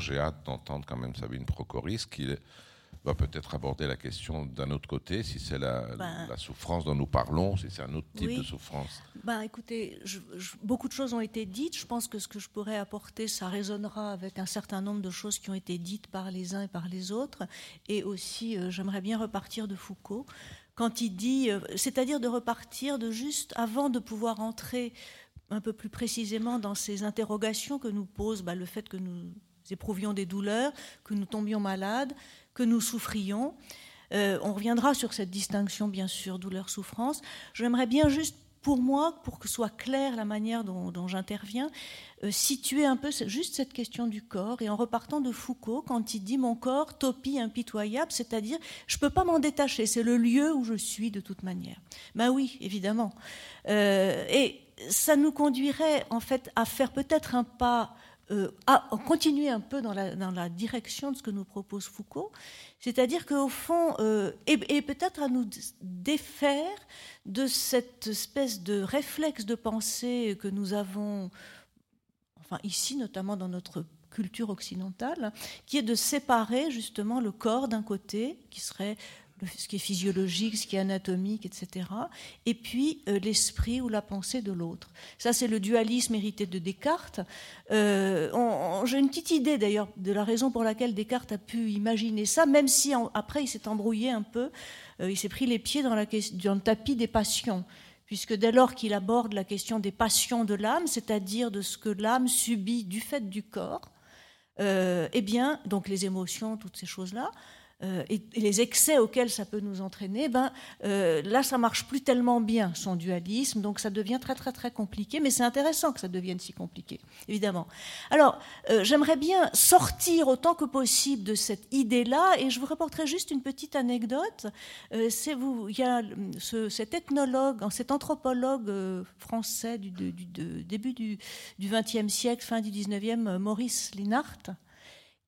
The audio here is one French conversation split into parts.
j'ai hâte d'entendre quand même Sabine Procoris qui va peut-être aborder la question d'un autre côté, si c'est la, Ben- la souffrance dont nous parlons, si c'est un autre type Oui. de souffrance. Ben, écoutez, je- je- beaucoup de choses ont été dites. Je pense que ce que je pourrais apporter, ça résonnera avec un certain nombre de choses qui ont été dites par les uns et par les autres. Et aussi, euh, j'aimerais bien repartir de Foucault quand il dit, euh, c'est-à-dire de repartir de juste avant de pouvoir entrer un peu plus précisément dans ces interrogations que nous pose ben, le fait que nous éprouvions des douleurs, que nous tombions malades, que nous souffrions. Euh, on reviendra sur cette distinction, bien sûr, douleur-souffrance. J'aimerais bien juste, pour moi, pour que soit claire la manière dont, j'interviens, euh, situer un peu juste cette question du corps, et en repartant de Foucault, quand il dit mon corps, topie impitoyable, c'est-à-dire je ne peux pas m'en détacher, c'est le lieu où je suis de toute manière. Ben oui, évidemment. Euh, et ça nous conduirait en fait à faire peut-être un pas euh, à continuer un peu dans la, direction de ce que nous propose Foucault, c'est-à-dire qu'au fond, euh, et, et peut-être à nous défaire de cette espèce de réflexe de pensée que nous avons, enfin ici notamment dans notre culture occidentale, qui est de séparer justement le corps d'un côté, qui serait ce qui est physiologique, ce qui est anatomique, etc., et puis euh, l'esprit ou la pensée de l'autre. Ça, c'est le dualisme hérité de Descartes. Euh, J'ai une petite idée d'ailleurs de la raison pour laquelle Descartes a pu imaginer ça, même si après il s'est embrouillé un peu, euh, il s'est pris les pieds dans, la, dans le tapis des passions. Puisque dès lors qu'il aborde la question des passions de l'âme, c'est-à-dire de ce que l'âme subit du fait du corps, eh bien, donc les émotions, toutes ces choses-là, euh, et, les excès auxquels ça peut nous entraîner, ben, euh, là, ça marche plus tellement bien, son dualisme, donc ça devient très, très, très compliqué, mais c'est intéressant que ça devienne si compliqué, évidemment. Alors, euh, j'aimerais bien sortir autant que possible de cette idée-là, et je vous rapporterai juste une petite anecdote. Vous, il y a ce- cet ethnologue, cet anthropologue français du, du- début du XXe siècle, fin du XIXe, Maurice Linhart,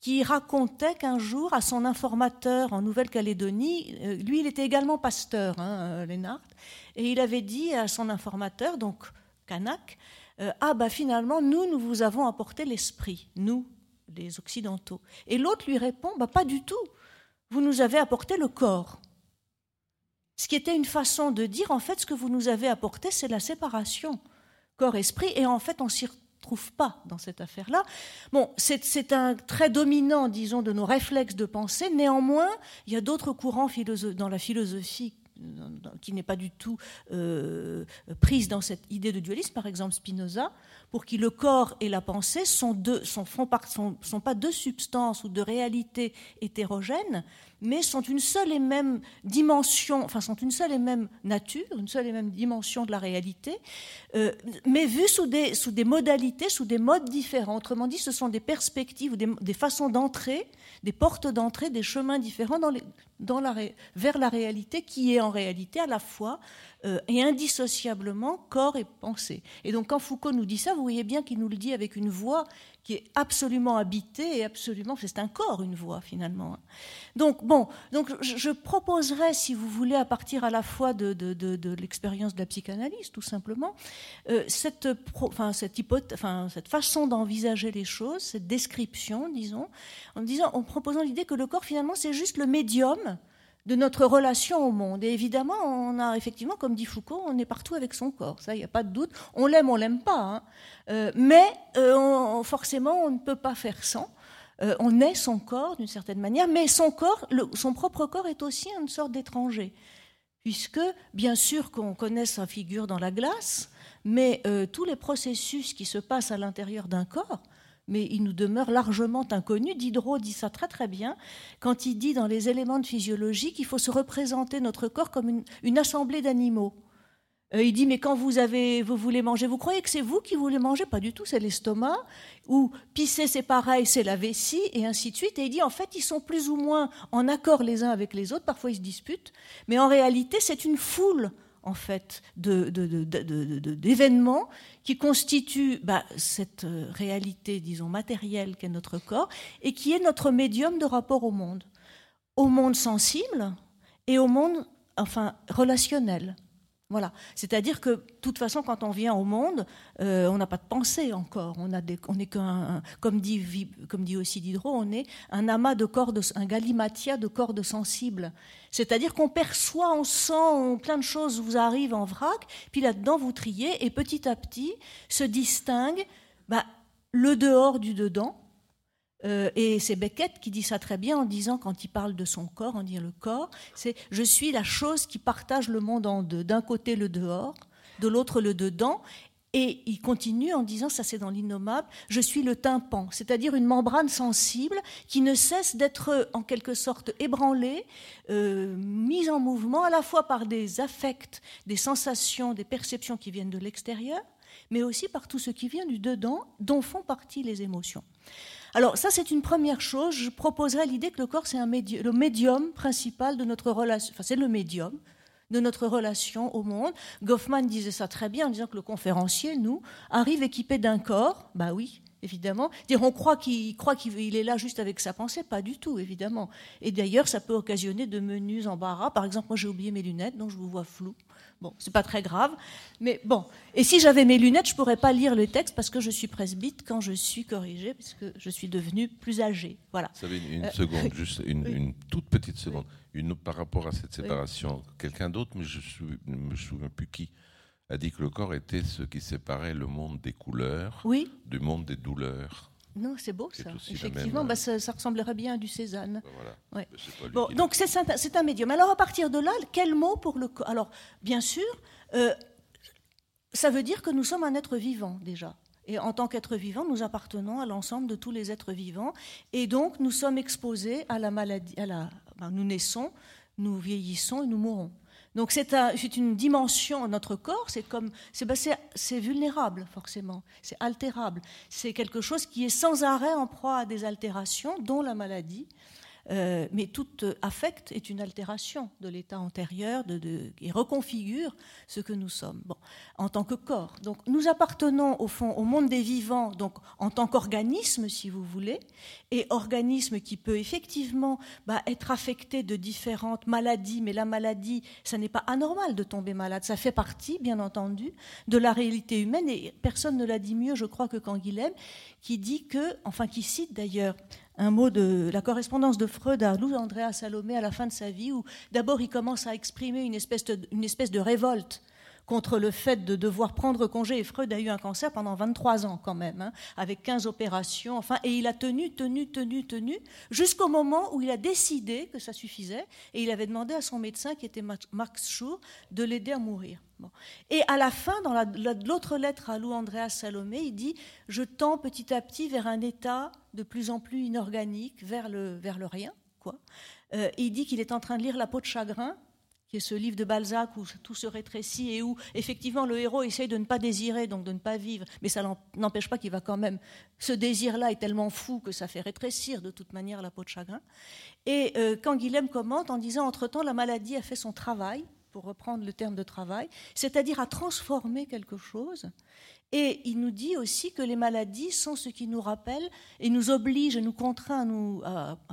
qui racontait qu'un jour, à son informateur en Nouvelle-Calédonie, euh, lui, il était également pasteur, hein, euh, Lénart, et il avait dit à son informateur, donc Kanak, euh, ah bah finalement, nous, nous vous avons apporté l'esprit, nous, les Occidentaux. Et l'autre lui répond, bah pas du tout, vous nous avez apporté le corps. Ce qui était une façon de dire, en fait, ce que vous nous avez apporté, c'est la séparation corps-esprit, et en fait, on s'y retrouve pas dans cette affaire-là. Bon, c'est un trait dominant, disons, de nos réflexes de pensée. Néanmoins, il y a d'autres courants dans la philosophie qui n'est pas du tout euh, prise dans cette idée de dualisme, par exemple Spinoza, pour qui le corps et la pensée sont, deux, sont, sont pas deux substances ou deux réalités hétérogènes, mais sont une seule et même dimension, enfin sont une seule et même nature, une seule et même dimension de la réalité, euh, mais vues sous des, modalités, sous des modes différents. Autrement dit, ce sont des perspectives ou des, façons d'entrer, des portes d'entrée, des chemins différents vers la réalité qui est en réalité à la fois euh, et indissociablement corps et pensée. Et donc quand Foucault nous dit ça, vous voyez bien qu'il nous le dit avec une voix qui est absolument habitée et absolument, c'est un corps, une voix finalement. Donc bon, donc je, proposerais, si vous voulez, à partir à la fois de, de, de, de l'expérience de la psychanalyse, tout simplement, euh, cette, pro- enfin, cette, hypothèse, enfin, cette façon d'envisager les choses, cette description, disons, en disant, en proposant l'idée que le corps finalement c'est juste le médium de notre relation au monde. Et évidemment, on a effectivement, comme dit Foucault, on est partout avec son corps. Ça, il n'y a pas de doute. On l'aime, on l'aime pas. hein. Euh, mais euh, forcément, on ne peut pas faire sans. Euh, on est son corps d'une certaine manière, mais son corps, son propre corps est aussi une sorte d'étranger, puisque bien sûr qu'on connaît sa figure dans la glace, mais tous les processus qui se passent à l'intérieur d'un corps, mais il nous demeure largement inconnu. Diderot dit ça très très bien quand il dit dans les éléments de physiologie qu'il faut se représenter notre corps comme une, assemblée d'animaux. Euh, il dit mais quand vous avez, vous voulez manger, vous croyez que c'est vous qui voulez manger? Pas du tout, c'est l'estomac. Ou pisser c'est pareil, c'est la vessie et ainsi de suite. Et il dit en fait ils sont plus ou moins en accord les uns avec les autres. Parfois ils se disputent, mais en réalité c'est une foule en fait d'événements qui constituent bah, cette euh, réalité, disons matérielle qu'est notre corps et qui est notre médium de rapport au monde, au monde sensible et au monde enfin relationnel. Voilà. C'est-à-dire que, de toute façon, quand on vient au monde, euh, on n'a pas de pensée encore. On, a on qu'un, comme dit, comme dit aussi Diderot, on est un amas de cordes, un galimatia de cordes sensibles. C'est-à-dire qu'on perçoit, on sent, plein de choses vous arrivent en vrac, puis là-dedans vous triez, et petit à petit se distingue bah, le dehors du dedans, euh, et c'est Beckett qui dit ça très bien en disant, quand il parle de son corps, en dit le corps, c'est je suis la chose qui partage le monde en deux. D'un côté le dehors, de l'autre le dedans. Et il continue en disant, ça c'est dans l'innommable, je suis le tympan, c'est-à-dire une membrane sensible qui ne cesse d'être en quelque sorte ébranlée, euh, mise en mouvement à la fois par des affects, des sensations, des perceptions qui viennent de l'extérieur, mais aussi par tout ce qui vient du dedans, dont font partie les émotions. Alors ça, c'est une première chose. Je proposerais l'idée que le corps, c'est le médium principal de notre relation. Enfin, c'est le médium de notre relation au monde. Goffman disait ça très bien en disant que le conférencier, nous, arrive équipé d'un corps. Bah oui, évidemment. Dire, on croit qu'il croit qu'il est là juste avec sa pensée, pas du tout, évidemment. Et d'ailleurs, ça peut occasionner de menus embarras. Par exemple, moi, j'ai oublié mes lunettes, donc je vous vois flou. Bon, c'est pas très grave, mais bon. Et si j'avais mes lunettes, je pourrais pas lire le texte parce que je suis presbyte quand je suis corrigée, puisque je suis devenue plus âgée. Voilà. Vous savez, une, euh, seconde, juste une, toute petite seconde. Une, par rapport à cette séparation, quelqu'un d'autre, mais je ne me souviens plus qui, a dit que le corps était ce qui séparait le monde des couleurs du monde des douleurs. Non, c'est beau ça. Effectivement, bah, ça, ressemblerait bien à du Cézanne. Bah, bon, donc c'est un, médium. Alors à partir de là, quel mot pour le corps Alors bien sûr, euh, ça veut dire que nous sommes un être vivant déjà. Et en tant qu'être vivant, nous appartenons à l'ensemble de tous les êtres vivants. Et donc nous sommes exposés à la maladie. À la, ben, nous naissons, nous vieillissons et nous mourons. Donc c'est une dimension, notre corps, c'est comme, bah, c'est vulnérable forcément, c'est altérable, c'est quelque chose qui est sans arrêt en proie à des altérations, dont la maladie, euh, mais tout affect est une altération de l'état antérieur et reconfigure ce que nous sommes en tant que corps. Donc nous appartenons au fond au monde des vivants, donc en tant qu'organisme, si vous voulez, et organisme qui peut effectivement bah, être affecté de différentes maladies, mais la maladie, ça n'est pas anormal de tomber malade, ça fait partie, bien entendu, de la réalité humaine, et personne ne l'a dit mieux, je crois, que Canguilhem, qui dit que, enfin qui cite d'ailleurs un mot de la correspondance de Freud à Lou Andrea Salomé à la fin de sa vie, où d'abord il commence à exprimer une espèce de, une espèce de révolte contre le fait de devoir prendre congé. Et Freud a eu un cancer pendant 23 ans quand même, hein, avec 15 opérations. Enfin, et il a tenu, tenu, tenu, tenu, jusqu'au moment où il a décidé que ça suffisait. Et il avait demandé à son médecin, qui était Max Schur, de l'aider à mourir. Et à la fin, dans l'autre lettre à Lou Andreas Salomé, il dit Je tends petit à petit vers un état de plus en plus inorganique, vers le, vers le rien. Quoi. Euh, il dit qu'il est en train de lire La peau de chagrin, qui est ce livre de Balzac où tout se rétrécit et où effectivement le héros essaye de ne pas désirer, donc de ne pas vivre, mais ça n'empêche pas qu'il va quand même. Ce désir-là est tellement fou que ça fait rétrécir de toute manière la peau de chagrin. Et euh, quand Guilhem commente en disant Entre-temps, la maladie a fait son travail, pour reprendre le terme de travail, c'est-à-dire à transformer quelque chose. Et il nous dit aussi que les maladies sont ce qui nous rappelle et nous oblige et nous contraint à, nous,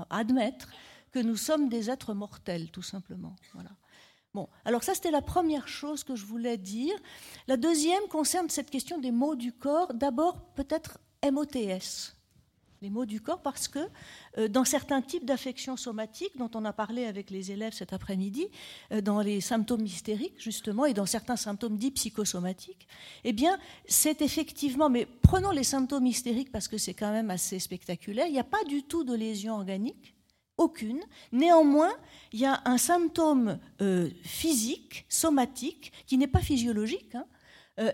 admettre que nous sommes des êtres mortels, tout simplement. Voilà. Bon, alors ça c'était la première chose que je voulais dire. La deuxième concerne cette question des mots du corps. D'abord peut-être MOTS les mots du corps parce que euh, dans certains types d'affections somatiques dont on a parlé avec les élèves cet après-midi, euh, dans les symptômes hystériques justement et dans certains symptômes dits psychosomatiques, eh bien c'est effectivement, mais prenons les symptômes hystériques parce que c'est quand même assez spectaculaire, il n'y a pas du tout de lésion organique. Aucune. Néanmoins, il y a un symptôme euh, physique, somatique, qui n'est pas physiologique, hein,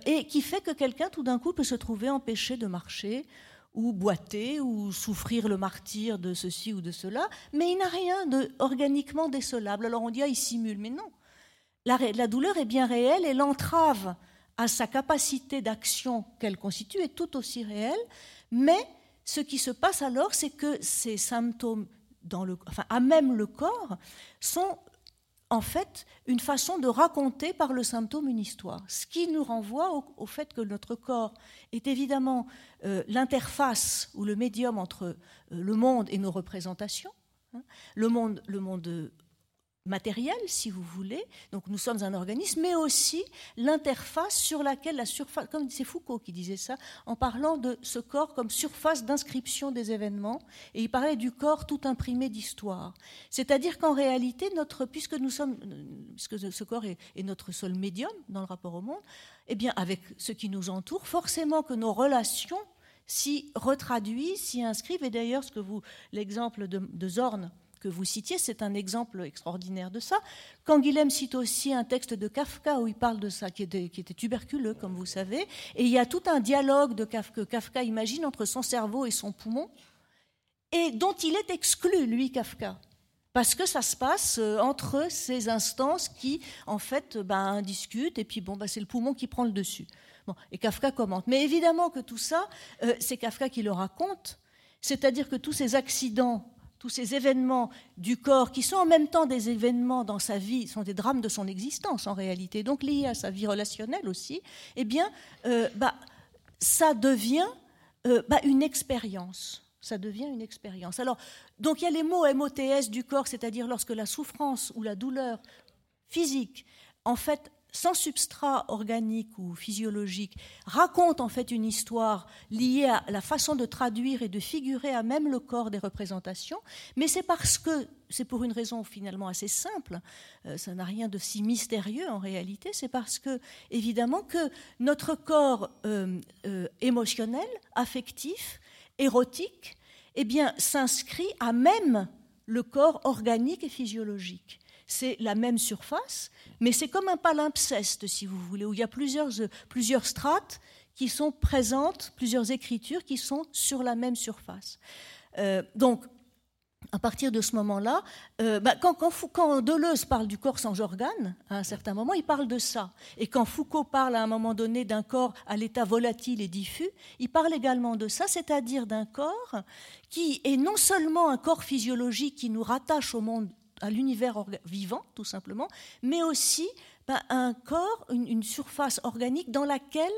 et qui fait que quelqu'un, tout d'un coup, peut se trouver empêché de marcher, ou boiter, ou souffrir le martyr de ceci ou de cela, mais il n'a rien de organiquement décelable. Alors on dit, ah, il simule, mais non. La, la douleur est bien réelle et l'entrave à sa capacité d'action qu'elle constitue est tout aussi réelle, mais ce qui se passe alors, c'est que ces symptômes, à même le corps, sont en fait une façon de raconter par le symptôme une histoire. Ce qui nous renvoie au, fait que notre corps est évidemment euh, l'interface ou le médium entre euh, le monde et nos représentations. Hein. le monde, le monde matériel, si vous voulez, donc nous sommes un organisme, mais aussi l'interface sur laquelle la surface, comme c'est Foucault qui disait ça, en parlant de ce corps comme surface d'inscription des événements, et il parlait du corps tout imprimé d'histoire. C'est-à-dire qu'en réalité, puisque nous sommes, puisque ce corps est, notre seul médium dans le rapport au monde, eh bien, avec ce qui nous entoure, forcément que nos relations s'y retraduisent, s'y inscrivent, et d'ailleurs, l'exemple de Zorn, que vous citiez, c'est un exemple extraordinaire de ça. Canguilhem cite aussi un texte de Kafka où il parle de ça, qui était, tuberculeux, comme vous savez, et il y a tout un dialogue que Kafka imagine entre son cerveau et son poumon, et dont il est exclu, lui, Kafka. Parce que ça se passe euh, entre ces instances qui, en fait, ben, discutent, et puis bon, ben, c'est le poumon qui prend le dessus. Bon, et Kafka commente. Mais évidemment que tout ça, euh, c'est Kafka qui le raconte, c'est-à-dire que tous ces accidents tous ces événements du corps qui sont en même temps des événements dans sa vie, sont des drames de son existence en réalité, donc liés à sa vie relationnelle aussi, eh bien, euh, bah, ça devient euh, bah, une expérience. Ça devient une expérience. Alors, donc il y a les mots MOTS du corps, c'est-à-dire lorsque la souffrance ou la douleur physique, en fait, sans substrat organique ou physiologique, raconte en fait une histoire liée à la façon de traduire et de figurer à même le corps des représentations, mais c'est parce que, c'est pour une raison finalement assez simple, euh, ça n'a rien de si mystérieux en réalité, c'est parce que, évidemment, que notre corps euh, euh, émotionnel, affectif, érotique, eh s'inscrit à même le corps organique et physiologique c'est la même surface, mais c'est comme un palimpseste, si vous voulez, où il y a plusieurs, plusieurs strates qui sont présentes, plusieurs écritures qui sont sur la même surface. Euh, donc, à partir de ce moment-là, euh, bah, quand, quand, Deleuze parle du corps sans organes, à un certain moment, il parle de ça. Et quand Foucault parle à un moment donné d'un corps à l'état volatile et diffus, il parle également de ça, c'est-à-dire d'un corps qui est non seulement un corps physiologique qui nous rattache au monde à l'univers vivant, tout simplement, mais aussi ben, un corps, une, surface organique dans laquelle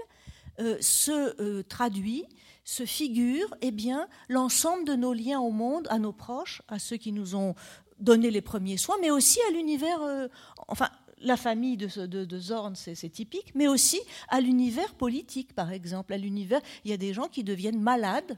euh, se euh, traduit, se figure eh bien, l'ensemble de nos liens au monde, à nos proches, à ceux qui nous ont donné les premiers soins, mais aussi à l'univers, euh, enfin, la famille de, de, Zorn, c'est typique, mais aussi à l'univers politique, par exemple. À l'univers, il y a des gens qui deviennent malades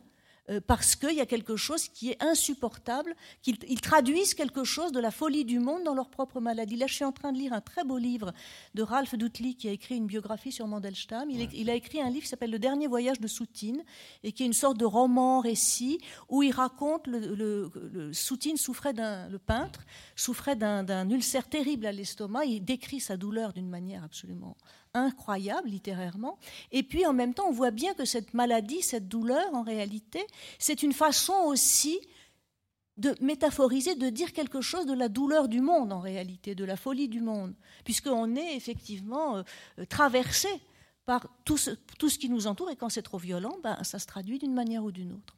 parce qu'il y a quelque chose qui est insupportable, qu'ils traduisent quelque chose de la folie du monde dans leur propre maladie. Là, je suis en train de lire un très beau livre de Ralph Duttley qui a écrit une biographie sur Mandelstam. Il, a écrit un livre qui s'appelle Le dernier voyage de Soutine et qui est une sorte de roman, récit, où il raconte le, le, Soutine souffrait d'un, le peintre souffrait d'un ulcère terrible à l'estomac. Il décrit sa douleur d'une manière absolument incroyable littérairement. Et puis en même temps, on voit bien que cette maladie, cette douleur, en réalité, c'est une façon aussi de métaphoriser, de dire quelque chose de la douleur du monde, en réalité, de la folie du monde, puisqu'on est effectivement euh, traversé par tout ce, qui nous entoure, et quand c'est trop violent, ben, ça se traduit d'une manière ou d'une autre.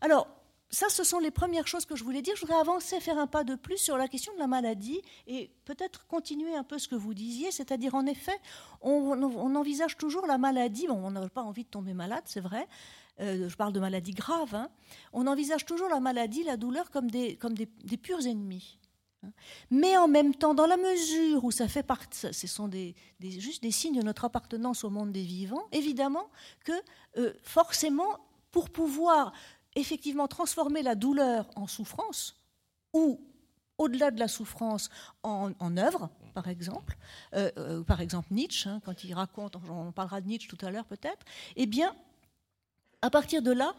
Alors, ça, ce sont les premières choses que je voulais dire. Je voudrais avancer, faire un pas de plus sur la question de la maladie et peut-être continuer un peu ce que vous disiez, c'est-à-dire en effet, on, envisage toujours la maladie, on n'a pas envie de tomber malade, c'est vrai, euh, je parle de maladie grave, hein. on envisage toujours la maladie, la douleur comme des, comme des, purs ennemis. Hein. Mais en même temps, dans la mesure où ça fait partie, ce sont des, juste des signes de notre appartenance au monde des vivants, évidemment que euh, forcément, pour pouvoir effectivement transformer la douleur en souffrance ou au-delà de la souffrance en, œuvre, par exemple, euh, par exemple Nietzsche, hein, quand il raconte, on parlera de Nietzsche tout à l'heure peut-être, eh bien, à partir de là,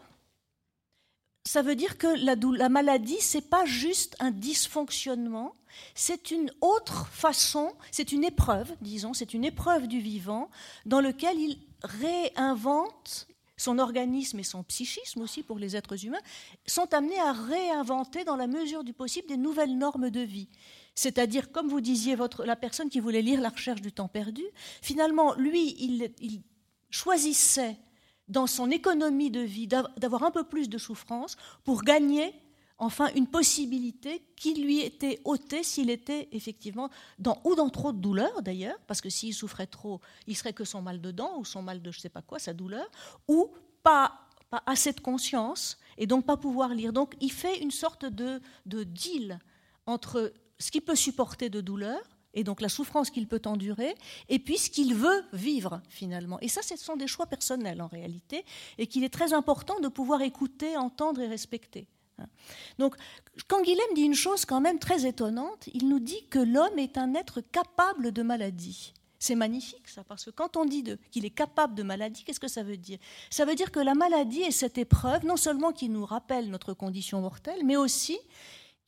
ça veut dire que la, la maladie, c'est pas juste un dysfonctionnement, c'est une autre façon, c'est une épreuve, disons, c'est une épreuve du vivant dans lequel il réinvente son organisme et son psychisme aussi pour les êtres humains, sont amenés à réinventer dans la mesure du possible des nouvelles normes de vie. C'est-à-dire, comme vous disiez, votre, la personne qui voulait lire La recherche du temps perdu, finalement, lui, il, choisissait dans son économie de vie d'avoir un peu plus de souffrance pour gagner enfin une possibilité qui lui était ôtée s'il était effectivement dans, ou dans trop de douleur d'ailleurs, parce que s'il souffrait trop, il serait que son mal de dents ou son mal de je sais pas quoi, sa douleur, ou pas, pas assez de conscience et donc pas pouvoir lire. Donc il fait une sorte de, de deal entre ce qu'il peut supporter de douleur, et donc la souffrance qu'il peut endurer, et puis ce qu'il veut vivre finalement. Et ça, ce sont des choix personnels en réalité, et qu'il est très important de pouvoir écouter, entendre et respecter. Hein. Donc, quand Guilhem dit une chose quand même très étonnante, il nous dit que l'homme est un être capable de maladie. C'est magnifique ça, parce que quand on dit qu'il est capable de maladie, qu'est-ce que ça veut dire? Ça veut dire que la maladie est cette épreuve, non seulement qui nous rappelle notre condition mortelle, mais aussi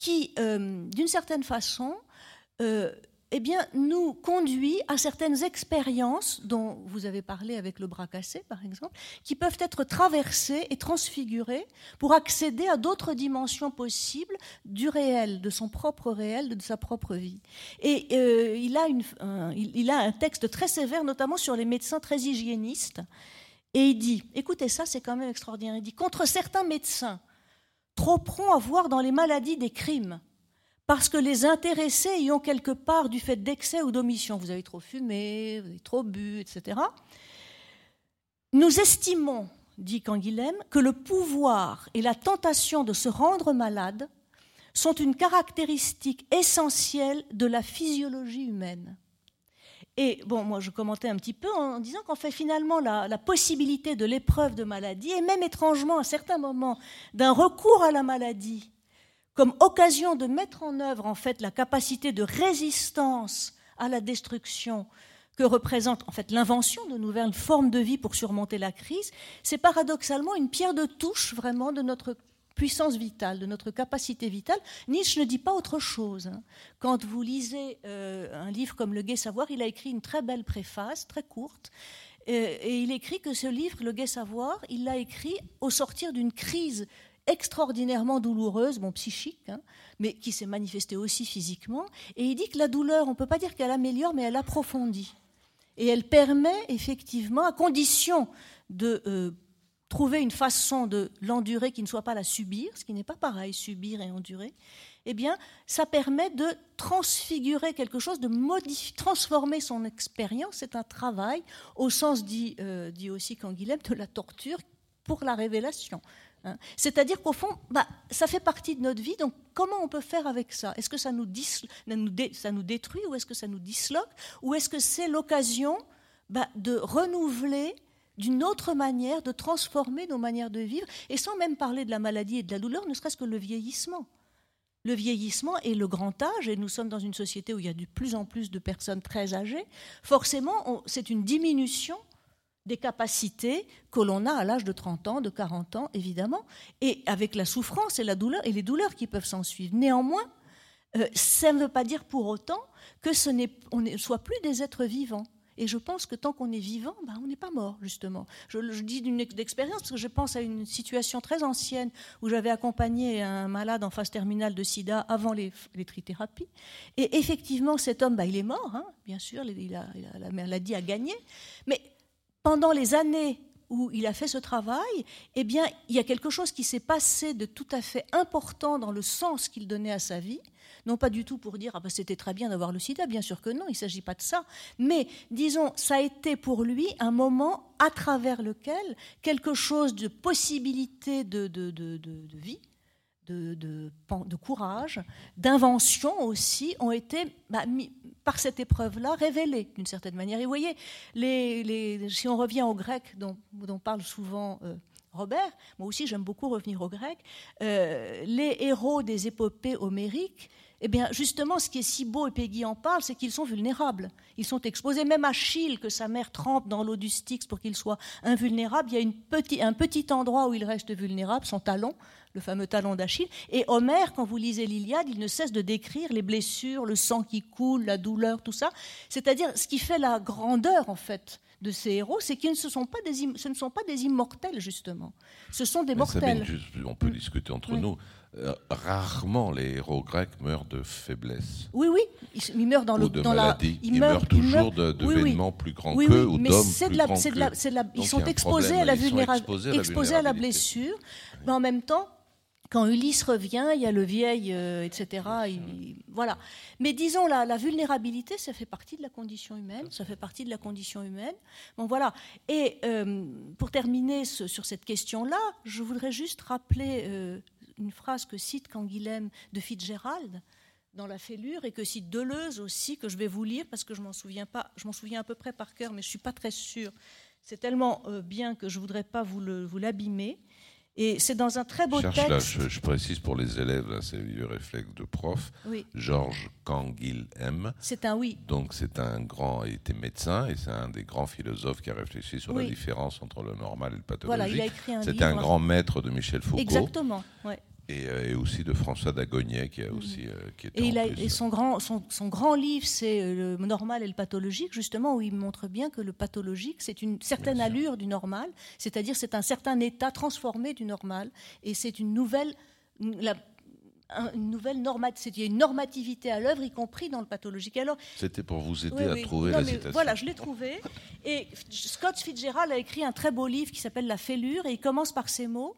qui, euh, d'une certaine façon, euh, eh bien, nous conduit à certaines expériences dont vous avez parlé avec le bras cassé, par exemple, qui peuvent être traversées et transfigurées pour accéder à d'autres dimensions possibles du réel, de son propre réel, de sa propre vie. Et euh, il, a un texte très sévère, notamment sur les médecins très hygiénistes. Et il dit, écoutez ça, c'est quand même extraordinaire, il dit, contre certains médecins, trop prompts à voir dans les maladies des crimes, parce que les intéressés y ont quelque part du fait d'excès ou d'omission. Vous avez trop fumé, vous avez trop bu, etc. Nous estimons, dit Canguilhem, que le pouvoir et la tentation de se rendre malade sont une caractéristique essentielle de la physiologie humaine. Et bon, moi je commentais un petit peu en disant qu'en fait finalement la, la possibilité de l'épreuve de maladie, et même étrangement à certains moments d'un recours à la maladie comme occasion de mettre en œuvre en fait la capacité de résistance à la destruction que représente en fait l'invention de nouvelles formes de vie pour surmonter la crise, c'est paradoxalement une pierre de touche vraiment de notre puissance vitale, de notre capacité vitale. Nietzsche ne dit pas autre chose. Hein. Quand vous lisez euh, un livre comme Le Gai Savoir, il a écrit une très belle préface, très courte, et il écrit que ce livre, Le Gai Savoir, il l'a écrit au sortir d'une crise extraordinairement douloureuse, bon, psychique, hein, mais qui s'est manifestée aussi physiquement. Et il dit que la douleur, on ne peut pas dire qu'elle améliore, mais elle approfondit. Et elle permet effectivement, à condition de euh, trouver une façon de l'endurer qui ne soit pas la subir, ce qui n'est pas pareil, subir et endurer, eh bien, ça permet de transfigurer quelque chose, de transformer son expérience. C'est un travail, au sens dit, euh, dit aussi Canguilhem, de la torture pour la révélation. Hein. C'est-à-dire qu'au fond, bah, ça fait partie de notre vie, donc comment on peut faire avec ça? Est-ce que ça nous, détruit ou est-ce que ça nous disloque? Ou est-ce que c'est l'occasion bah, de renouveler d'une autre manière, de transformer nos manières de vivre, et sans même parler de la maladie et de la douleur, ne serait-ce que le vieillissement? Le vieillissement et le grand âge, et nous sommes dans une société où il y a de plus en plus de personnes très âgées, forcément, c'est une diminution des capacités que l'on a à l'âge de 30 ans, de 40 ans, évidemment, et avec la souffrance et la douleur et les douleurs qui peuvent s'en suivre. Néanmoins, euh, ça ne veut pas dire pour autant que ce n'est, ne soit plus des êtres vivants. Et je pense que tant qu'on est vivant, ben, on n'est pas mort, justement. Je, je dis d'une expérience parce que je pense à une situation très ancienne où j'avais accompagné un malade en phase terminale de sida avant les, les trithérapies. Et effectivement, cet homme, ben, il est mort, hein, bien sûr, il a, la maladie a gagné. Mais pendant les années où il a fait ce travail, eh bien, il y a quelque chose qui s'est passé de tout à fait important dans le sens qu'il donnait à sa vie. Non pas du tout pour dire ah ben, c'était très bien d'avoir le sida, bien sûr que non, il ne s'agit pas de ça. Mais disons, ça a été pour lui un moment à travers lequel quelque chose de possibilité de, de, de, de vie de, de, courage, d'invention aussi, ont été, bah, par cette épreuve-là, révélées d'une certaine manière. Et vous voyez, les, si on revient au grec dont, parle souvent euh, Robert, moi aussi j'aime beaucoup revenir au grec, euh, les héros des épopées homériques, eh bien, justement, ce qui est si beau, et Peggy en parle, c'est qu'ils sont vulnérables. Ils sont exposés, même Achille, que sa mère trempe dans l'eau du Styx pour qu'il soit invulnérable, il y a une petit, un petit endroit où il reste vulnérable, son talon, le fameux talon d'Achille. Et Homère, quand vous lisez l'Iliade, il ne cesse de décrire les blessures, le sang qui coule, la douleur, tout ça. C'est-à-dire, ce qui fait la grandeur, en fait, de ces héros, c'est qu'ils ne sont pas des, ce ne sont pas des immortels, justement. Ce sont des mortels. on peut discuter entre nous. Euh, rarement les héros grecs meurent de faiblesse. Oui, oui, ils, meurent dans, le, dans la. Ils, meurent, toujours d'événements plus grands qu'eux ou d'hommes plus grands qu'eux. Ils sont exposés à la vulnérabilité, exposés à la blessure, mais en même temps, quand Ulysse revient, il y a le vieil, euh, etc. voilà. Mais disons, la, la, vulnérabilité, ça fait partie de la condition humaine. Ça fait partie de la condition humaine. Bon, voilà. Et euh, pour terminer sur cette question-là, je voudrais juste rappeler une phrase que cite Canguilhem de Fitzgerald, dans la fêlure et que si Deleuze aussi, que je vais vous lire parce que je m'en souviens pas, je m'en souviens à peu près par cœur, mais je suis pas très sûre. C'est tellement euh, bien que je voudrais pas vous l'abîmer. Et c'est dans un très beau texte. je, précise pour les élèves, c'est le réflexe de prof. Georges Canguilhem. C'est un oui. Donc c'est un grand, il était médecin et c'est un des grands philosophes qui a réfléchi sur la différence entre le normal et le pathologique. Voilà, il a écrit un C'était un grand maître de Michel Foucault. Exactement. Ouais. Euh, et, aussi de François Dagognet qui a mhm. aussi euh, qui et, il a, et son grand son, son grand livre c'est euh, le normal et le pathologique justement où il montre bien que le pathologique c'est une certaine allure du normal c'est-à-dire c'est un certain état transformé du normal et c'est une nouvelle la, une nouvelle il y a une normativité à l'œuvre, y compris dans le pathologique. Alors, c'était pour vous aider à trouver la citation. Voilà, je l'ai trouvé. Et Scott Fitzgerald a écrit un très beau livre qui s'appelle La Fêlure, et il commence par ces mots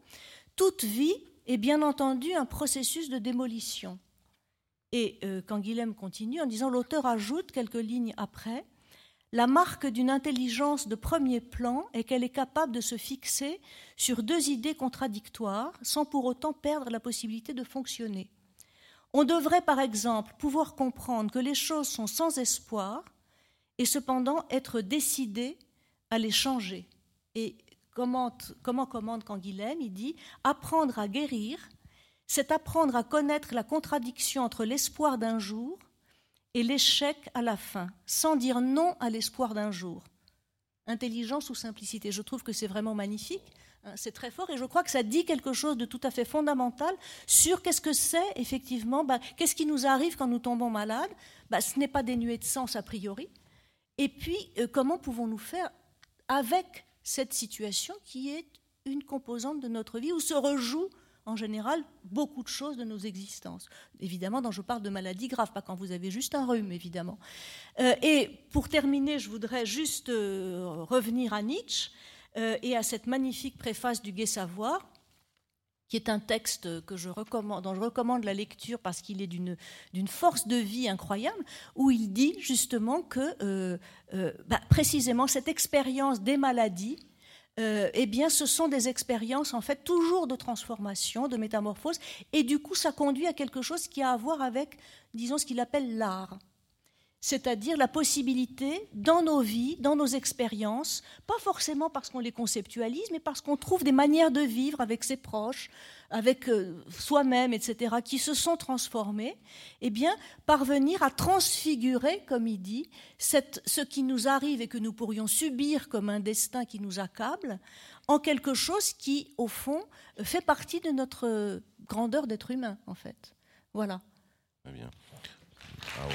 toute vie est bien entendu un processus de démolition. Et euh, quand Guilhem continue en disant, l'auteur ajoute quelques lignes après, la marque d'une intelligence de premier plan est qu'elle est capable de se fixer sur deux idées contradictoires sans pour autant perdre la possibilité de fonctionner. On devrait par exemple pouvoir comprendre que les choses sont sans espoir et cependant être décidé à les changer. Et comment, comment commande Canguilhem Il dit Apprendre à guérir, c'est apprendre à connaître la contradiction entre l'espoir d'un jour et l'échec à la fin, sans dire non à l'espoir d'un jour. Intelligence ou simplicité Je trouve que c'est vraiment magnifique. Hein, c'est très fort et je crois que ça dit quelque chose de tout à fait fondamental sur qu'est-ce que c'est effectivement, bah, qu'est-ce qui nous arrive quand nous tombons malades. Bah, ce n'est pas dénué de sens a priori. Et puis, euh, comment pouvons-nous faire avec cette situation qui est une composante de notre vie où se rejoue en général beaucoup de choses de nos existences. Évidemment, quand je parle de maladies graves, pas quand vous avez juste un rhume, évidemment. Euh, et pour terminer, je voudrais juste euh, revenir à Nietzsche euh, et à cette magnifique préface du Gai Savoir qui est un texte que je recommande, dont je recommande la lecture parce qu'il est d'une, force de vie incroyable, où il dit justement que euh, euh, bah, précisément cette expérience des maladies, euh, eh bien, ce sont des expériences en fait toujours de transformation, de métamorphose, et du coup, ça conduit à quelque chose qui a à voir avec, disons, ce qu'il appelle l'art c'est-à-dire la possibilité dans nos vies, dans nos expériences, pas forcément parce qu'on les conceptualise, mais parce qu'on trouve des manières de vivre avec ses proches, avec euh, soi-même, etc., qui se sont transformées, eh bien, parvenir à transfigurer, comme il dit, ce qui nous arrive et que nous pourrions subir comme un destin qui nous accable, en quelque chose qui, au fond, fait partie de notre grandeur d'être humain, en fait. Voilà. Très bien. Bravo.